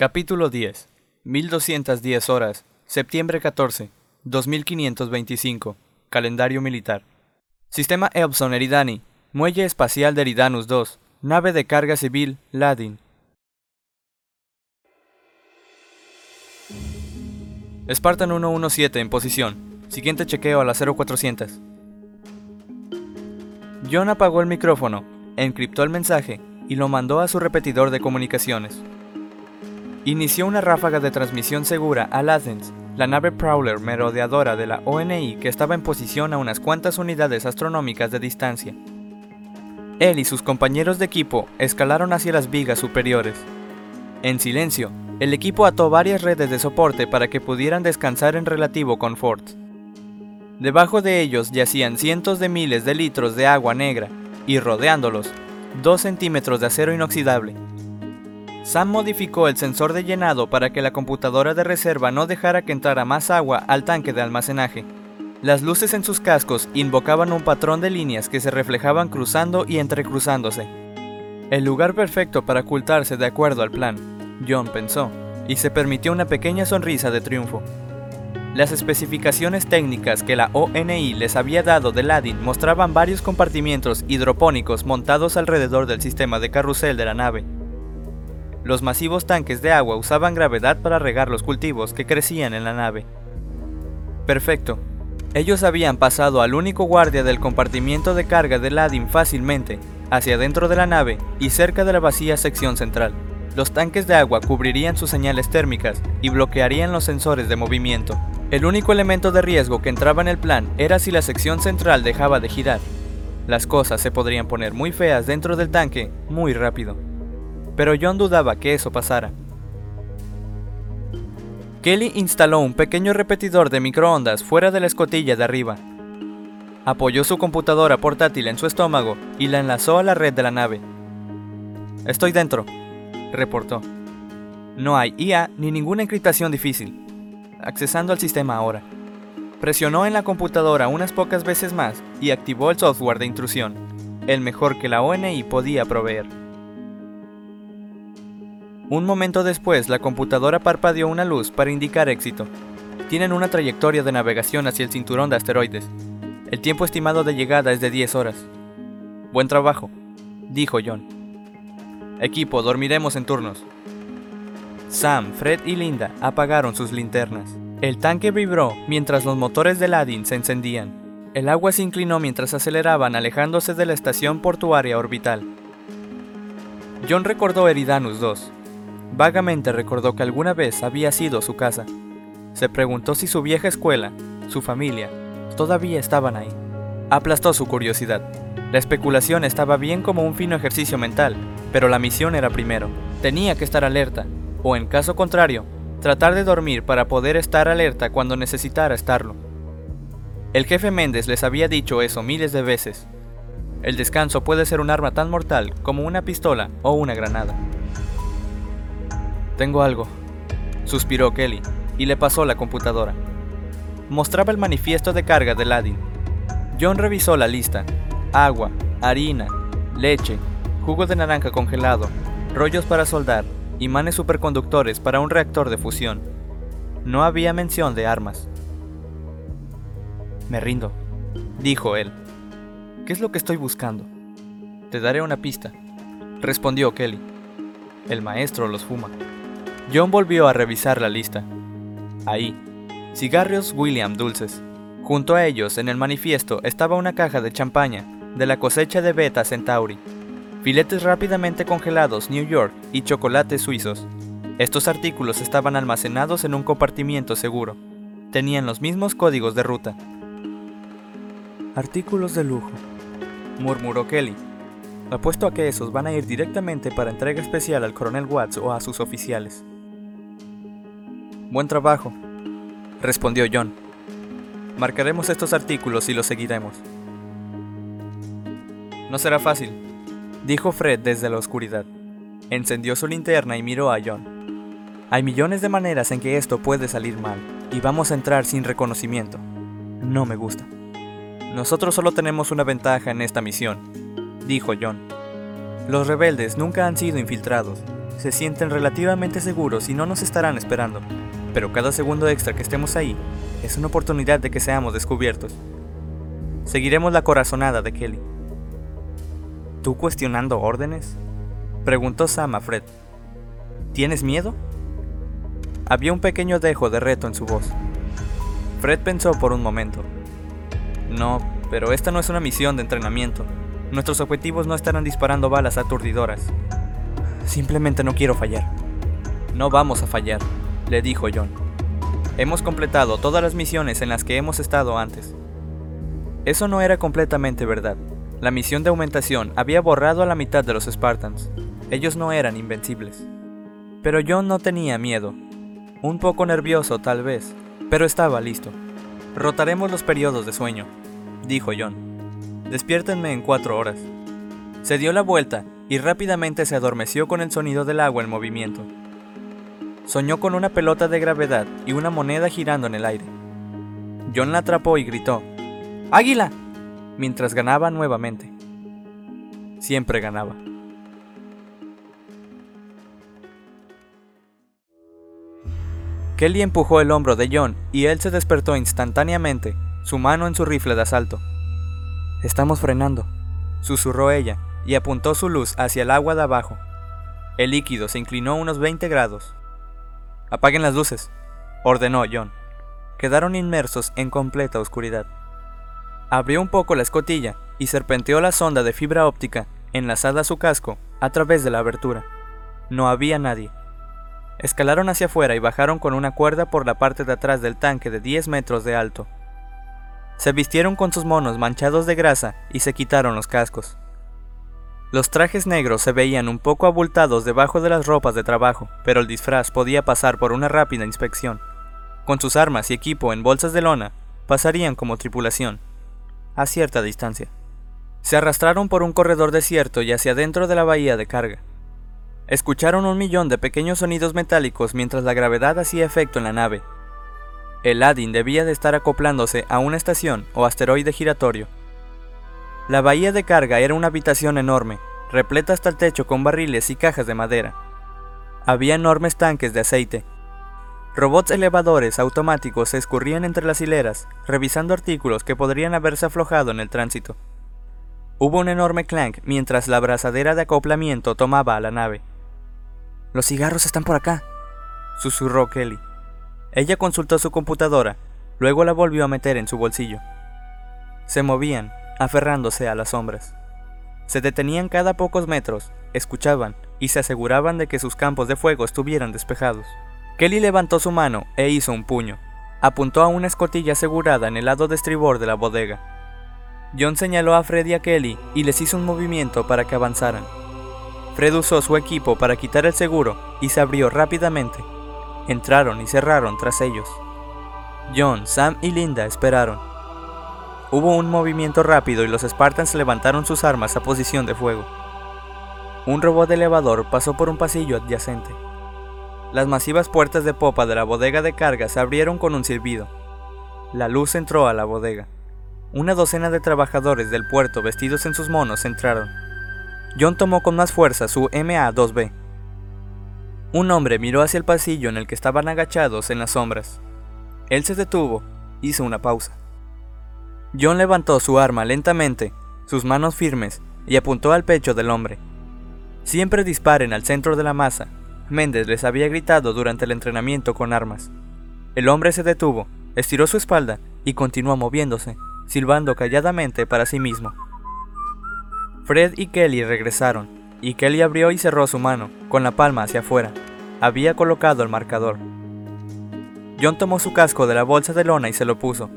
Capítulo 10. 1210 horas. Septiembre 14. 2525. Calendario militar. Sistema Epson Eridani. Muelle espacial de Eridanus 2. Nave de carga civil Ladin. Spartan 117 en posición. Siguiente chequeo a las 0400. John apagó el micrófono, encriptó el mensaje y lo mandó a su repetidor de comunicaciones. Inició una ráfaga de transmisión segura a Athens, la nave Prowler merodeadora de la ONI que estaba en posición a unas cuantas unidades astronómicas de distancia. Él y sus compañeros de equipo escalaron hacia las vigas superiores. En silencio, el equipo ató varias redes de soporte para que pudieran descansar en relativo confort. Debajo de ellos yacían cientos de miles de litros de agua negra y rodeándolos, dos centímetros de acero inoxidable. Sam modificó el sensor de llenado para que la computadora de reserva no dejara que entrara más agua al tanque de almacenaje. Las luces en sus cascos invocaban un patrón de líneas que se reflejaban cruzando y entrecruzándose. El lugar perfecto para ocultarse de acuerdo al plan, John pensó, y se permitió una pequeña sonrisa de triunfo. Las especificaciones técnicas que la ONI les había dado de Ladin mostraban varios compartimientos hidropónicos montados alrededor del sistema de carrusel de la nave. Los masivos tanques de agua usaban gravedad para regar los cultivos que crecían en la nave. Perfecto. Ellos habían pasado al único guardia del compartimiento de carga de Ladin fácilmente, hacia dentro de la nave y cerca de la vacía sección central. Los tanques de agua cubrirían sus señales térmicas y bloquearían los sensores de movimiento. El único elemento de riesgo que entraba en el plan era si la sección central dejaba de girar. Las cosas se podrían poner muy feas dentro del tanque muy rápido. Pero John dudaba que eso pasara. Kelly instaló un pequeño repetidor de microondas fuera de la escotilla de arriba. Apoyó su computadora portátil en su estómago y la enlazó a la red de la nave. Estoy dentro, reportó. No hay IA ni ninguna encriptación difícil. Accesando al sistema ahora. Presionó en la computadora unas pocas veces más y activó el software de intrusión, el mejor que la ONI podía proveer. Un momento después, la computadora parpadeó una luz para indicar éxito. Tienen una trayectoria de navegación hacia el cinturón de asteroides. El tiempo estimado de llegada es de 10 horas. Buen trabajo, dijo John. Equipo, dormiremos en turnos. Sam, Fred y Linda apagaron sus linternas. El tanque vibró mientras los motores de Ladin se encendían. El agua se inclinó mientras aceleraban alejándose de la estación portuaria orbital. John recordó Eridanus 2, Vagamente recordó que alguna vez había sido su casa. Se preguntó si su vieja escuela, su familia, todavía estaban ahí. Aplastó su curiosidad. La especulación estaba bien como un fino ejercicio mental, pero la misión era primero. Tenía que estar alerta, o en caso contrario, tratar de dormir para poder estar alerta cuando necesitara estarlo. El jefe Méndez les había dicho eso miles de veces. El descanso puede ser un arma tan mortal como una pistola o una granada. Tengo algo, suspiró Kelly y le pasó la computadora. Mostraba el manifiesto de carga de Ladin. John revisó la lista. Agua, harina, leche, jugo de naranja congelado, rollos para soldar, imanes superconductores para un reactor de fusión. No había mención de armas. Me rindo, dijo él. ¿Qué es lo que estoy buscando? Te daré una pista, respondió Kelly. El maestro los fuma. John volvió a revisar la lista. Ahí, cigarros William dulces. Junto a ellos, en el manifiesto, estaba una caja de champaña, de la cosecha de Beta Centauri, filetes rápidamente congelados New York y chocolates suizos. Estos artículos estaban almacenados en un compartimiento seguro. Tenían los mismos códigos de ruta. Artículos de lujo, murmuró Kelly. Apuesto a que esos van a ir directamente para entrega especial al coronel Watts o a sus oficiales. Buen trabajo, respondió John. Marcaremos estos artículos y los seguiremos. No será fácil, dijo Fred desde la oscuridad. Encendió su linterna y miró a John. Hay millones de maneras en que esto puede salir mal, y vamos a entrar sin reconocimiento. No me gusta. Nosotros solo tenemos una ventaja en esta misión, dijo John. Los rebeldes nunca han sido infiltrados, se sienten relativamente seguros y no nos estarán esperando, pero cada segundo extra que estemos ahí es una oportunidad de que seamos descubiertos. Seguiremos la corazonada de Kelly. ¿Tú cuestionando órdenes? Preguntó Sam a Fred. ¿Tienes miedo? Había un pequeño dejo de reto en su voz. Fred pensó por un momento. No, pero esta no es una misión de entrenamiento. Nuestros objetivos no estarán disparando balas aturdidoras. Simplemente no quiero fallar. No vamos a fallar, le dijo John. Hemos completado todas las misiones en las que hemos estado antes. Eso no era completamente verdad. La misión de aumentación había borrado a la mitad de los Spartans. Ellos no eran invencibles. Pero John no tenía miedo. Un poco nervioso tal vez, pero estaba listo. Rotaremos los periodos de sueño, dijo John. Despiértenme en cuatro horas. Se dio la vuelta y rápidamente se adormeció con el sonido del agua en movimiento. Soñó con una pelota de gravedad y una moneda girando en el aire. John la atrapó y gritó, ¡Águila! mientras ganaba nuevamente. Siempre ganaba. Kelly empujó el hombro de John y él se despertó instantáneamente, su mano en su rifle de asalto. Estamos frenando, susurró ella y apuntó su luz hacia el agua de abajo. El líquido se inclinó unos 20 grados. Apaguen las luces, ordenó John. Quedaron inmersos en completa oscuridad. Abrió un poco la escotilla y serpenteó la sonda de fibra óptica enlazada a su casco a través de la abertura. No había nadie. Escalaron hacia afuera y bajaron con una cuerda por la parte de atrás del tanque de 10 metros de alto. Se vistieron con sus monos manchados de grasa y se quitaron los cascos. Los trajes negros se veían un poco abultados debajo de las ropas de trabajo, pero el disfraz podía pasar por una rápida inspección. Con sus armas y equipo en bolsas de lona, pasarían como tripulación a cierta distancia. Se arrastraron por un corredor desierto y hacia dentro de la bahía de carga. Escucharon un millón de pequeños sonidos metálicos mientras la gravedad hacía efecto en la nave. El Adin debía de estar acoplándose a una estación o asteroide giratorio. La bahía de carga era una habitación enorme, repleta hasta el techo con barriles y cajas de madera. Había enormes tanques de aceite, Robots elevadores automáticos se escurrían entre las hileras, revisando artículos que podrían haberse aflojado en el tránsito. Hubo un enorme clank mientras la abrazadera de acoplamiento tomaba a la nave. Los cigarros están por acá, susurró Kelly. Ella consultó su computadora, luego la volvió a meter en su bolsillo. Se movían, aferrándose a las sombras. Se detenían cada pocos metros, escuchaban y se aseguraban de que sus campos de fuego estuvieran despejados. Kelly levantó su mano e hizo un puño. Apuntó a una escotilla asegurada en el lado de estribor de la bodega. John señaló a Fred y a Kelly y les hizo un movimiento para que avanzaran. Fred usó su equipo para quitar el seguro y se abrió rápidamente. Entraron y cerraron tras ellos. John, Sam y Linda esperaron. Hubo un movimiento rápido y los Spartans levantaron sus armas a posición de fuego. Un robot elevador pasó por un pasillo adyacente. Las masivas puertas de popa de la bodega de carga se abrieron con un silbido. La luz entró a la bodega. Una docena de trabajadores del puerto vestidos en sus monos entraron. John tomó con más fuerza su MA-2B. Un hombre miró hacia el pasillo en el que estaban agachados en las sombras. Él se detuvo, hizo una pausa. John levantó su arma lentamente, sus manos firmes, y apuntó al pecho del hombre. Siempre disparen al centro de la masa, Méndez les había gritado durante el entrenamiento con armas. El hombre se detuvo, estiró su espalda y continuó moviéndose, silbando calladamente para sí mismo. Fred y Kelly regresaron, y Kelly abrió y cerró su mano, con la palma hacia afuera. Había colocado el marcador. John tomó su casco de la bolsa de lona y se lo puso.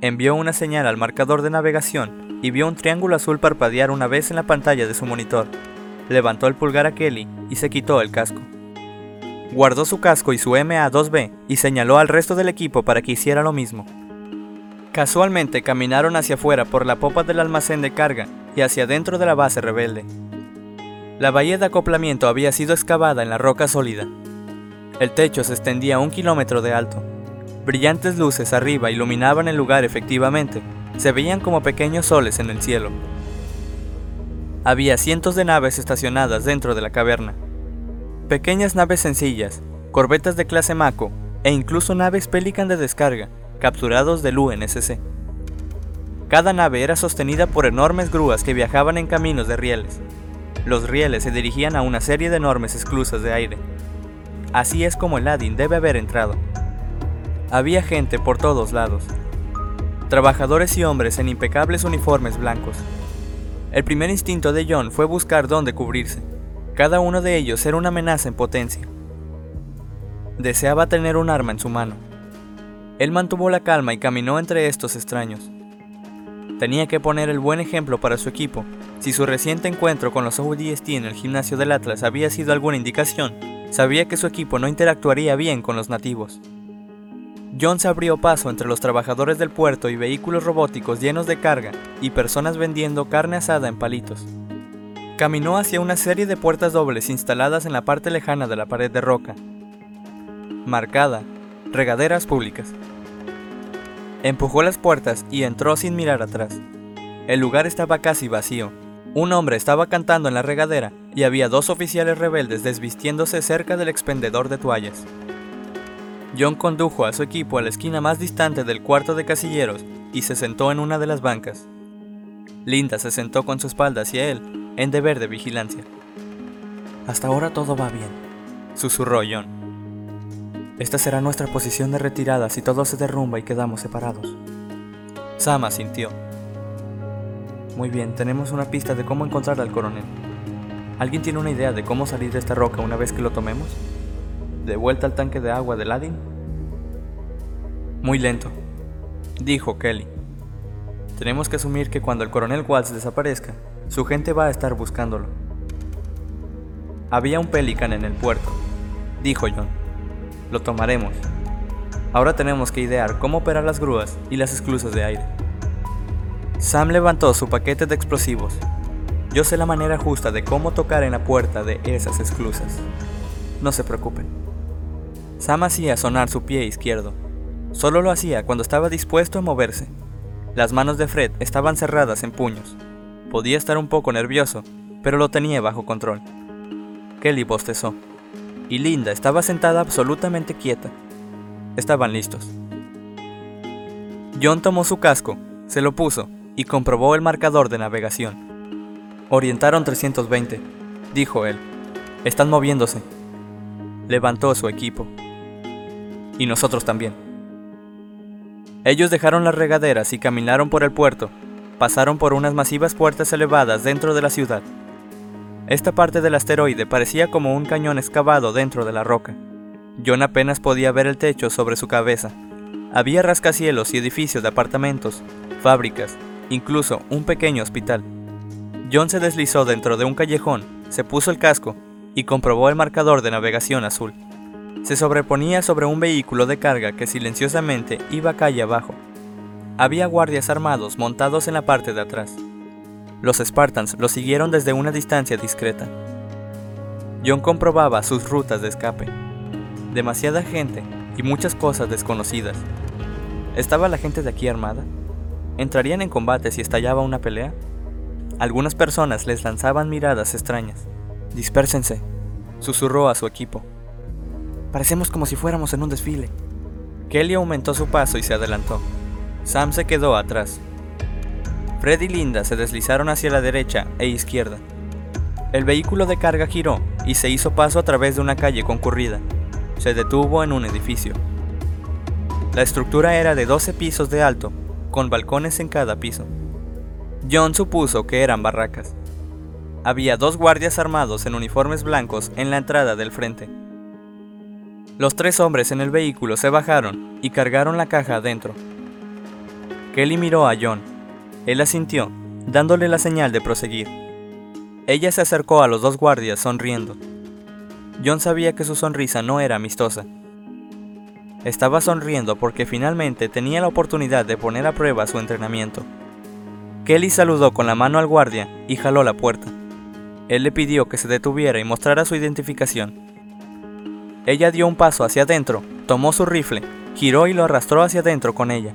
Envió una señal al marcador de navegación y vio un triángulo azul parpadear una vez en la pantalla de su monitor levantó el pulgar a Kelly y se quitó el casco. Guardó su casco y su MA-2B y señaló al resto del equipo para que hiciera lo mismo. Casualmente caminaron hacia afuera por la popa del almacén de carga y hacia dentro de la base rebelde. La bahía de acoplamiento había sido excavada en la roca sólida. El techo se extendía un kilómetro de alto. Brillantes luces arriba iluminaban el lugar efectivamente. Se veían como pequeños soles en el cielo. Había cientos de naves estacionadas dentro de la caverna. Pequeñas naves sencillas, corbetas de clase Mako e incluso naves Pelican de descarga, capturados del UNSC. Cada nave era sostenida por enormes grúas que viajaban en caminos de rieles. Los rieles se dirigían a una serie de enormes esclusas de aire. Así es como el Adin debe haber entrado. Había gente por todos lados. Trabajadores y hombres en impecables uniformes blancos. El primer instinto de John fue buscar dónde cubrirse. Cada uno de ellos era una amenaza en potencia. Deseaba tener un arma en su mano. Él mantuvo la calma y caminó entre estos extraños. Tenía que poner el buen ejemplo para su equipo. Si su reciente encuentro con los ODST en el gimnasio del Atlas había sido alguna indicación, sabía que su equipo no interactuaría bien con los nativos. John se abrió paso entre los trabajadores del puerto y vehículos robóticos llenos de carga y personas vendiendo carne asada en palitos. Caminó hacia una serie de puertas dobles instaladas en la parte lejana de la pared de roca, marcada Regaderas Públicas. Empujó las puertas y entró sin mirar atrás. El lugar estaba casi vacío. Un hombre estaba cantando en la regadera y había dos oficiales rebeldes desvistiéndose cerca del expendedor de toallas. John condujo a su equipo a la esquina más distante del cuarto de casilleros y se sentó en una de las bancas. Linda se sentó con su espalda hacia él, en deber de vigilancia. Hasta ahora todo va bien, susurró John. Esta será nuestra posición de retirada si todo se derrumba y quedamos separados. Sama sintió. Muy bien, tenemos una pista de cómo encontrar al coronel. ¿Alguien tiene una idea de cómo salir de esta roca una vez que lo tomemos? ¿De vuelta al tanque de agua de Ladin? Muy lento, dijo Kelly. Tenemos que asumir que cuando el coronel Waltz desaparezca, su gente va a estar buscándolo. Había un Pelican en el puerto, dijo John. Lo tomaremos. Ahora tenemos que idear cómo operar las grúas y las esclusas de aire. Sam levantó su paquete de explosivos. Yo sé la manera justa de cómo tocar en la puerta de esas esclusas. No se preocupen. Sam hacía sonar su pie izquierdo. Solo lo hacía cuando estaba dispuesto a moverse. Las manos de Fred estaban cerradas en puños. Podía estar un poco nervioso, pero lo tenía bajo control. Kelly bostezó y Linda estaba sentada absolutamente quieta. Estaban listos. John tomó su casco, se lo puso y comprobó el marcador de navegación. Orientaron 320, dijo él. Están moviéndose. Levantó su equipo. Y nosotros también. Ellos dejaron las regaderas y caminaron por el puerto. Pasaron por unas masivas puertas elevadas dentro de la ciudad. Esta parte del asteroide parecía como un cañón excavado dentro de la roca. John apenas podía ver el techo sobre su cabeza. Había rascacielos y edificios de apartamentos, fábricas, incluso un pequeño hospital. John se deslizó dentro de un callejón, se puso el casco y comprobó el marcador de navegación azul. Se sobreponía sobre un vehículo de carga que silenciosamente iba calle abajo. Había guardias armados montados en la parte de atrás. Los Spartans lo siguieron desde una distancia discreta. John comprobaba sus rutas de escape. Demasiada gente y muchas cosas desconocidas. ¿Estaba la gente de aquí armada? ¿Entrarían en combate si estallaba una pelea? Algunas personas les lanzaban miradas extrañas. Dispérsense, susurró a su equipo. Parecemos como si fuéramos en un desfile. Kelly aumentó su paso y se adelantó. Sam se quedó atrás, Fred y Linda se deslizaron hacia la derecha e izquierda. El vehículo de carga giró y se hizo paso a través de una calle concurrida. Se detuvo en un edificio. La estructura era de 12 pisos de alto, con balcones en cada piso. John supuso que eran barracas. Había dos guardias armados en uniformes blancos en la entrada del frente. Los tres hombres en el vehículo se bajaron y cargaron la caja adentro. Kelly miró a John él asintió, dándole la señal de proseguir. Ella se acercó a los dos guardias sonriendo. John sabía que su sonrisa no era amistosa. Estaba sonriendo porque finalmente tenía la oportunidad de poner a prueba su entrenamiento. Kelly saludó con la mano al guardia y jaló la puerta. Él le pidió que se detuviera y mostrara su identificación. Ella dio un paso hacia adentro, tomó su rifle, giró y lo arrastró hacia adentro con ella.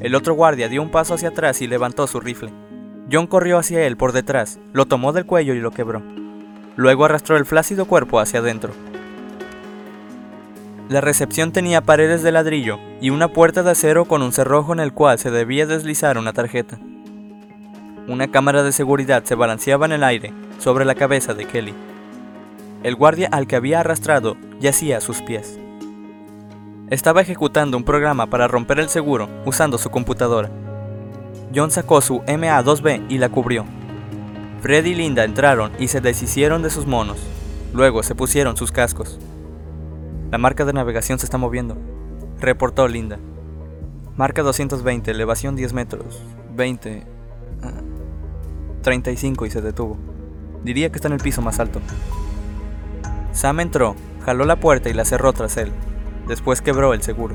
El otro guardia dio un paso hacia atrás y levantó su rifle. John corrió hacia él por detrás, lo tomó del cuello y lo quebró. Luego arrastró el flácido cuerpo hacia adentro. La recepción tenía paredes de ladrillo y una puerta de acero con un cerrojo en el cual se debía deslizar una tarjeta. Una cámara de seguridad se balanceaba en el aire sobre la cabeza de Kelly. El guardia al que había arrastrado yacía a sus pies. Estaba ejecutando un programa para romper el seguro usando su computadora. John sacó su MA2B y la cubrió. Fred y Linda entraron y se deshicieron de sus monos. Luego se pusieron sus cascos. La marca de navegación se está moviendo, reportó Linda. Marca 220, elevación 10 metros. 20. 35 ah, y se detuvo. Diría que está en el piso más alto. Sam entró, jaló la puerta y la cerró tras él. Después quebró el seguro.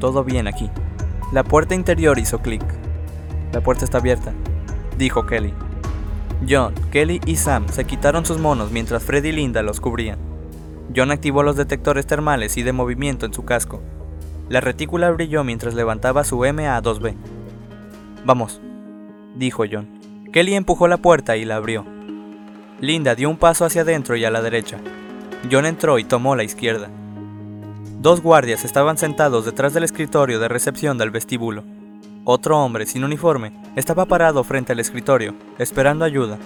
Todo bien aquí. La puerta interior hizo clic. La puerta está abierta, dijo Kelly. John, Kelly y Sam se quitaron sus monos mientras Fred y Linda los cubrían. John activó los detectores termales y de movimiento en su casco. La retícula brilló mientras levantaba su MA2B. Vamos, dijo John. Kelly empujó la puerta y la abrió. Linda dio un paso hacia adentro y a la derecha. John entró y tomó la izquierda. Dos guardias estaban sentados detrás del escritorio de recepción del vestíbulo. Otro hombre sin uniforme estaba parado frente al escritorio, esperando ayuda.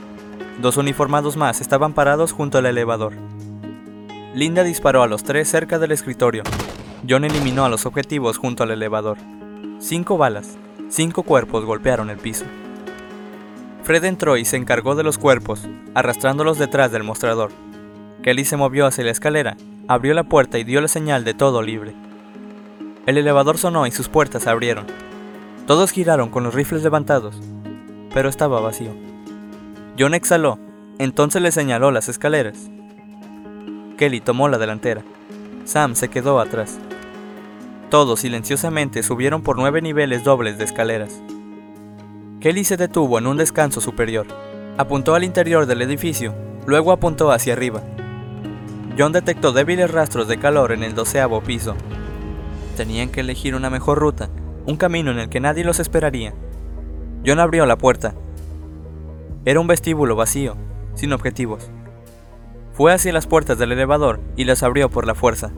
Dos uniformados más estaban parados junto al elevador. Linda disparó a los tres cerca del escritorio. John eliminó a los objetivos junto al elevador. Cinco balas, cinco cuerpos golpearon el piso. Fred entró y se encargó de los cuerpos, arrastrándolos detrás del mostrador. Kelly se movió hacia la escalera, abrió la puerta y dio la señal de todo libre. El elevador sonó y sus puertas se abrieron. Todos giraron con los rifles levantados, pero estaba vacío. John exhaló, entonces le señaló las escaleras. Kelly tomó la delantera. Sam se quedó atrás. Todos silenciosamente subieron por nueve niveles dobles de escaleras. Kelly se detuvo en un descanso superior. Apuntó al interior del edificio, luego apuntó hacia arriba. John detectó débiles rastros de calor en el doceavo piso. Tenían que elegir una mejor ruta, un camino en el que nadie los esperaría. John abrió la puerta. Era un vestíbulo vacío, sin objetivos. Fue hacia las puertas del elevador y las abrió por la fuerza.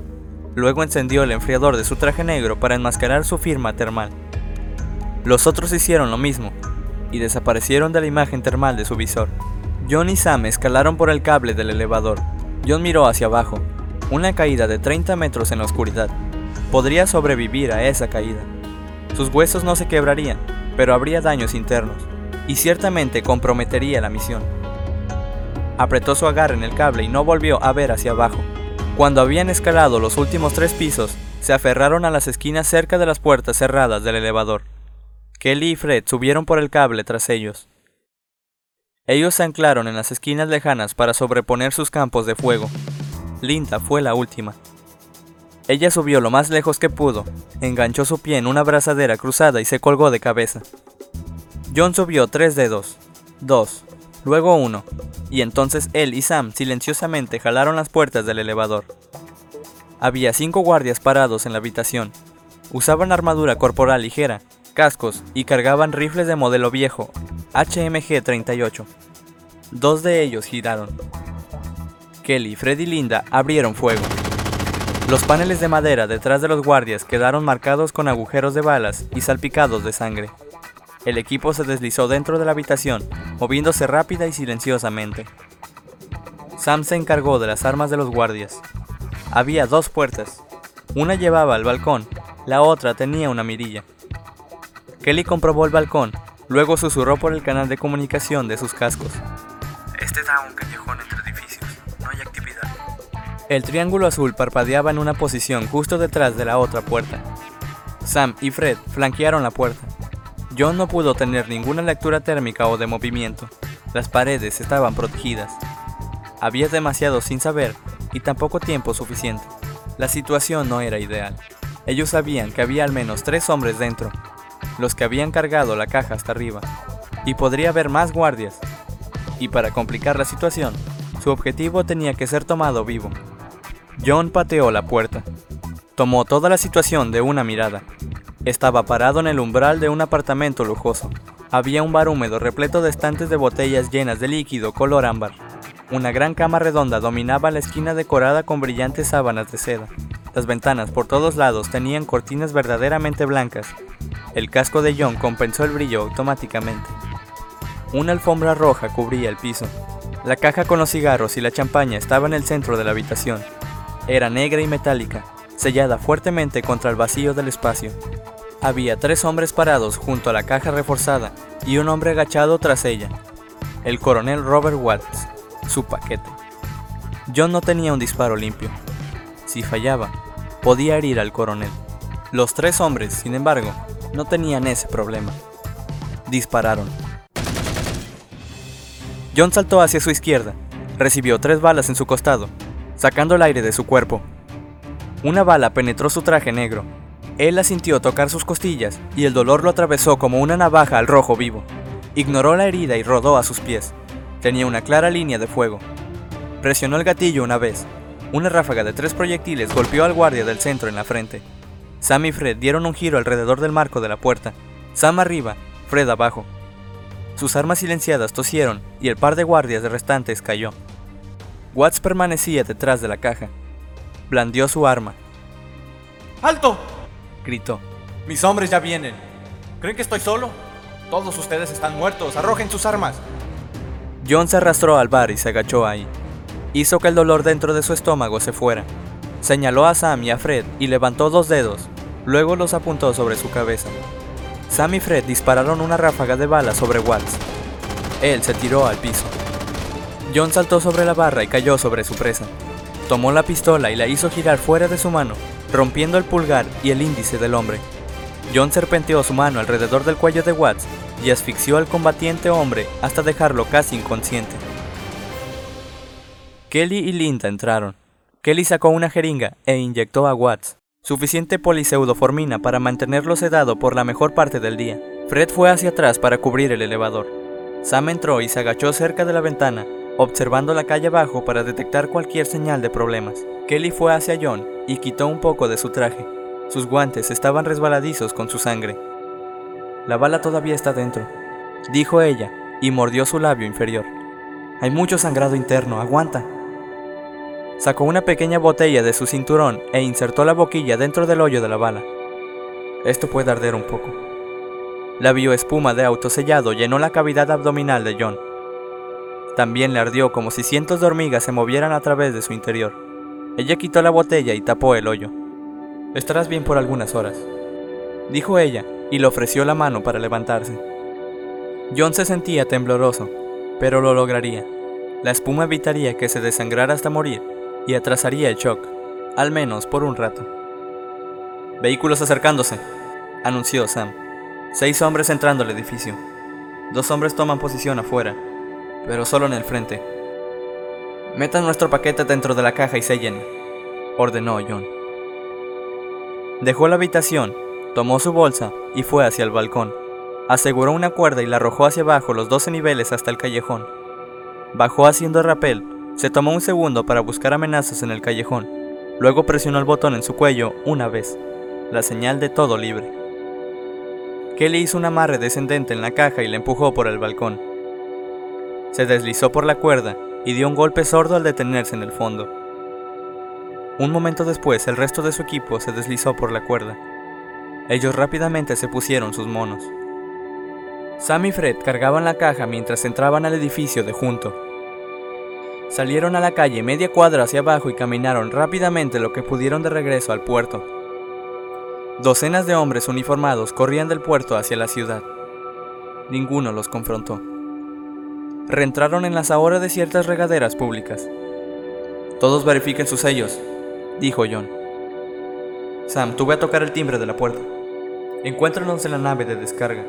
Luego encendió el enfriador de su traje negro para enmascarar su firma termal. Los otros hicieron lo mismo, y desaparecieron de la imagen termal de su visor. John y Sam escalaron por el cable del elevador. John miró hacia abajo, una caída de 30 metros en la oscuridad. Podría sobrevivir a esa caída. Sus huesos no se quebrarían, pero habría daños internos, y ciertamente comprometería la misión. Apretó su agarre en el cable y no volvió a ver hacia abajo. Cuando habían escalado los últimos tres pisos, se aferraron a las esquinas cerca de las puertas cerradas del elevador. Kelly y Fred subieron por el cable tras ellos. Ellos se anclaron en las esquinas lejanas para sobreponer sus campos de fuego. Linda fue la última. Ella subió lo más lejos que pudo, enganchó su pie en una brazadera cruzada y se colgó de cabeza. John subió tres dedos, dos, luego uno, y entonces él y Sam silenciosamente jalaron las puertas del elevador. Había cinco guardias parados en la habitación. Usaban armadura corporal ligera, cascos y cargaban rifles de modelo viejo, HMG-38. Dos de ellos giraron. Kelly, Fred y Linda abrieron fuego. Los paneles de madera detrás de los guardias quedaron marcados con agujeros de balas y salpicados de sangre. El equipo se deslizó dentro de la habitación, moviéndose rápida y silenciosamente. Sam se encargó de las armas de los guardias. Había dos puertas. Una llevaba al balcón, la otra tenía una mirilla. Kelly comprobó el balcón, luego susurró por el canal de comunicación de sus cascos. Este da un callejón entre edificios, no hay actividad. El triángulo azul parpadeaba en una posición justo detrás de la otra puerta. Sam y Fred flanquearon la puerta. John no pudo tener ninguna lectura térmica o de movimiento. Las paredes estaban protegidas. Había demasiado sin saber y tampoco tiempo suficiente. La situación no era ideal. Ellos sabían que había al menos tres hombres dentro, los que habían cargado la caja hasta arriba, y podría haber más guardias. Y para complicar la situación, su objetivo tenía que ser tomado vivo. John pateó la puerta. Tomó toda la situación de una mirada. Estaba parado en el umbral de un apartamento lujoso. Había un bar húmedo repleto de estantes de botellas llenas de líquido color ámbar. Una gran cama redonda dominaba la esquina decorada con brillantes sábanas de seda. Las ventanas por todos lados tenían cortinas verdaderamente blancas. El casco de John compensó el brillo automáticamente. Una alfombra roja cubría el piso. La caja con los cigarros y la champaña estaba en el centro de la habitación. Era negra y metálica, sellada fuertemente contra el vacío del espacio. Había tres hombres parados junto a la caja reforzada y un hombre agachado tras ella. El coronel Robert Watts, su paquete. John no tenía un disparo limpio. Si fallaba, podía herir al coronel. Los tres hombres, sin embargo, no tenían ese problema. Dispararon. John saltó hacia su izquierda, recibió tres balas en su costado, sacando el aire de su cuerpo. Una bala penetró su traje negro. Él la sintió tocar sus costillas y el dolor lo atravesó como una navaja al rojo vivo. Ignoró la herida y rodó a sus pies. Tenía una clara línea de fuego. Presionó el gatillo una vez. Una ráfaga de tres proyectiles golpeó al guardia del centro en la frente. Sam y Fred dieron un giro alrededor del marco de la puerta. Sam arriba, Fred abajo. Sus armas silenciadas tosieron y el par de guardias restantes cayó. Watts permanecía detrás de la caja. Blandió su arma. ¡Alto! Gritó. Mis hombres ya vienen. ¿Creen que estoy solo? Todos ustedes están muertos. Arrojen sus armas. John se arrastró al bar y se agachó ahí. Hizo que el dolor dentro de su estómago se fuera. Señaló a Sam y a Fred y levantó dos dedos. Luego los apuntó sobre su cabeza. Sam y Fred dispararon una ráfaga de balas sobre Watts. Él se tiró al piso. John saltó sobre la barra y cayó sobre su presa. Tomó la pistola y la hizo girar fuera de su mano, rompiendo el pulgar y el índice del hombre. John serpenteó su mano alrededor del cuello de Watts y asfixió al combatiente hombre hasta dejarlo casi inconsciente. Kelly y Linda entraron. Kelly sacó una jeringa e inyectó a Watts, suficiente poliseudoformina para mantenerlo sedado por la mejor parte del día. Fred fue hacia atrás para cubrir el elevador. Sam entró y se agachó cerca de la ventana, observando la calle abajo para detectar cualquier señal de problemas. Kelly fue hacia John y quitó un poco de su traje. Sus guantes estaban resbaladizos con su sangre. La bala todavía está dentro, dijo ella, y mordió su labio inferior. Hay mucho sangrado interno, aguanta. Sacó una pequeña botella de su cinturón e insertó la boquilla dentro del hoyo de la bala. Esto puede arder un poco. La bioespuma de autosellado llenó la cavidad abdominal de John. También le ardió como si cientos de hormigas se movieran a través de su interior. Ella quitó la botella y tapó el hoyo. Estarás bien por algunas horas, dijo ella, y le ofreció la mano para levantarse. John se sentía tembloroso, pero lo lograría. La espuma evitaría que se desangrara hasta morir y atrasaría el shock, al menos por un rato. Vehículos acercándose, anunció Sam. Seis hombres entrando al edificio. Dos hombres toman posición afuera, pero solo en el frente. Metan nuestro paquete dentro de la caja y sellen, ordenó John. Dejó la habitación, tomó su bolsa y fue hacia el balcón. Aseguró una cuerda y la arrojó hacia abajo los 12 niveles hasta el callejón. Bajó haciendo rappel, se tomó un segundo para buscar amenazas en el callejón. Luego presionó el botón en su cuello una vez, la señal de todo libre. Kelly hizo un amarre descendente en la caja y la empujó por el balcón. Se deslizó por la cuerda y dio un golpe sordo al detenerse en el fondo. Un momento después, el resto de su equipo se deslizó por la cuerda. Ellos rápidamente se pusieron sus monos. Sam y Fred cargaban la caja mientras entraban al edificio de junto. Salieron a la calle media cuadra hacia abajo y caminaron rápidamente lo que pudieron de regreso al puerto. Docenas de hombres uniformados corrían del puerto hacia la ciudad. Ninguno los confrontó. Reentraron en las ahora desiertas regaderas públicas. Todos verifiquen sus sellos, dijo John. Sam, tú ve a tocar el timbre de la puerta. Encuéntranos en la nave de descarga.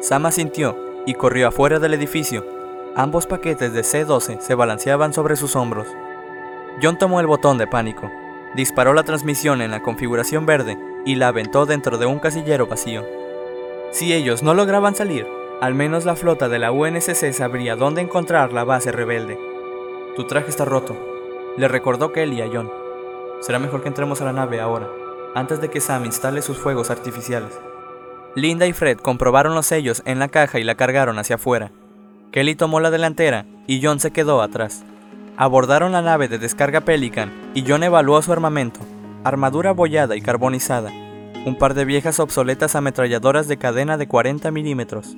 Sam asintió y corrió afuera del edificio. Ambos paquetes de C-12 se balanceaban sobre sus hombros. John tomó el botón de pánico, disparó la transmisión en la configuración verde y la aventó dentro de un casillero vacío. Si ellos no lograban salir, al menos la flota de la UNSC sabría dónde encontrar la base rebelde. Tu traje está roto, le recordó Kelly a John. Será mejor que entremos a la nave ahora, antes de que Sam instale sus fuegos artificiales. Linda y Fred comprobaron los sellos en la caja y la cargaron hacia afuera. Kelly tomó la delantera y John se quedó atrás. Abordaron la nave de descarga Pelican y John evaluó su armamento, armadura abollada y carbonizada, un par de viejas obsoletas ametralladoras de cadena de 40 milímetros.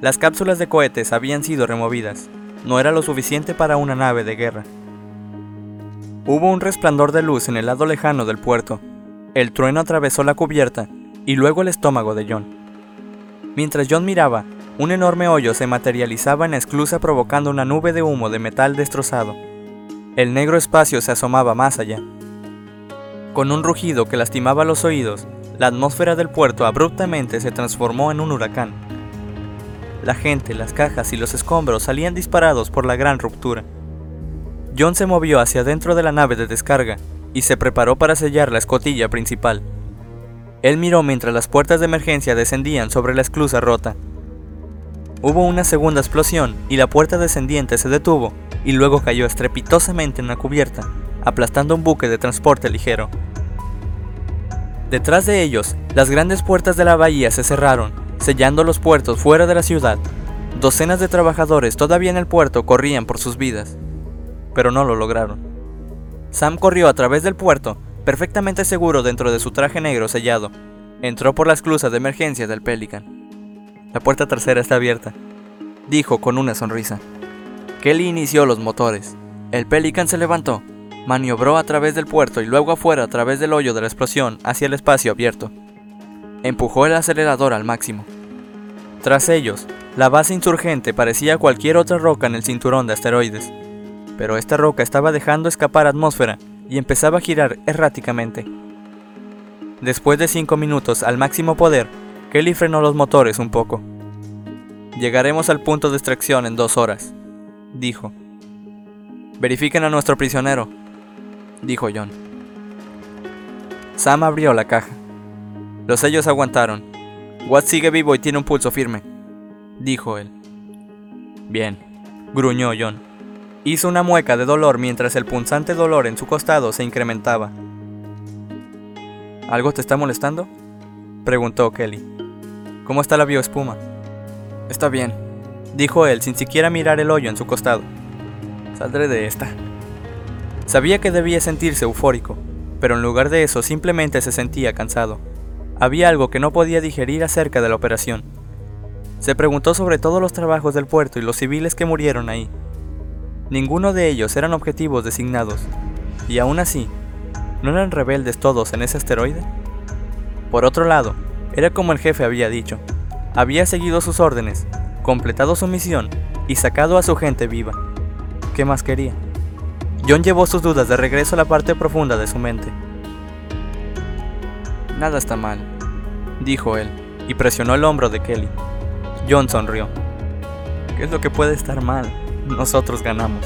Las cápsulas de cohetes habían sido removidas, no era lo suficiente para una nave de guerra. Hubo un resplandor de luz en el lado lejano del puerto. El trueno atravesó la cubierta y luego el estómago de John. Mientras John miraba, un enorme hoyo se materializaba en la esclusa provocando una nube de humo de metal destrozado. El negro espacio se asomaba más allá. Con un rugido que lastimaba los oídos, la atmósfera del puerto abruptamente se transformó en un huracán. La gente, las cajas y los escombros salían disparados por la gran ruptura. John se movió hacia dentro de la nave de descarga y se preparó para sellar la escotilla principal. Él miró mientras las puertas de emergencia descendían sobre la esclusa rota. Hubo una segunda explosión y la puerta descendiente se detuvo y luego cayó estrepitosamente en la cubierta, aplastando un buque de transporte ligero. Detrás de ellos, las grandes puertas de la bahía se cerraron, sellando los puertos fuera de la ciudad. Docenas de trabajadores todavía en el puerto corrían por sus vidas, pero no lo lograron. Sam corrió a través del puerto, perfectamente seguro dentro de su traje negro sellado. Entró por la esclusa de emergencia del Pelican. La puerta trasera está abierta, dijo con una sonrisa. Kelly inició los motores. El Pelican se levantó, maniobró a través del puerto y luego afuera a través del hoyo de la explosión hacia el espacio abierto. Empujó el acelerador al máximo. Tras ellos, la base insurgente parecía cualquier otra roca en el cinturón de asteroides, pero esta roca estaba dejando escapar atmósfera y empezaba a girar erráticamente. Después de cinco minutos al máximo poder, Kelly frenó los motores un poco. Llegaremos al punto de extracción en dos horas, dijo. Verifiquen a nuestro prisionero, dijo John. Sam abrió la caja. Los sellos aguantaron. Watt sigue vivo y tiene un pulso firme, dijo él. Bien, gruñó John. Hizo una mueca de dolor mientras el punzante dolor en su costado se incrementaba. ¿Algo te está molestando? Preguntó Kelly. ¿Cómo está la bioespuma? Está bien, dijo él sin siquiera mirar el hoyo en su costado. Saldré de esta. Sabía que debía sentirse eufórico, pero en lugar de eso simplemente se sentía cansado. Había algo que no podía digerir acerca de la operación. Se preguntó sobre todos los trabajos del puerto y los civiles que murieron ahí. Ninguno de ellos eran objetivos designados, y aún así, ¿no eran rebeldes todos en ese asteroide? Por otro lado, era como el jefe había dicho. Había seguido sus órdenes, completado su misión y sacado a su gente viva. ¿Qué más quería? John llevó sus dudas de regreso a la parte profunda de su mente. Nada está mal, dijo él, y presionó el hombro de Kelly. John sonrió. ¿Qué es lo que puede estar mal? Nosotros ganamos.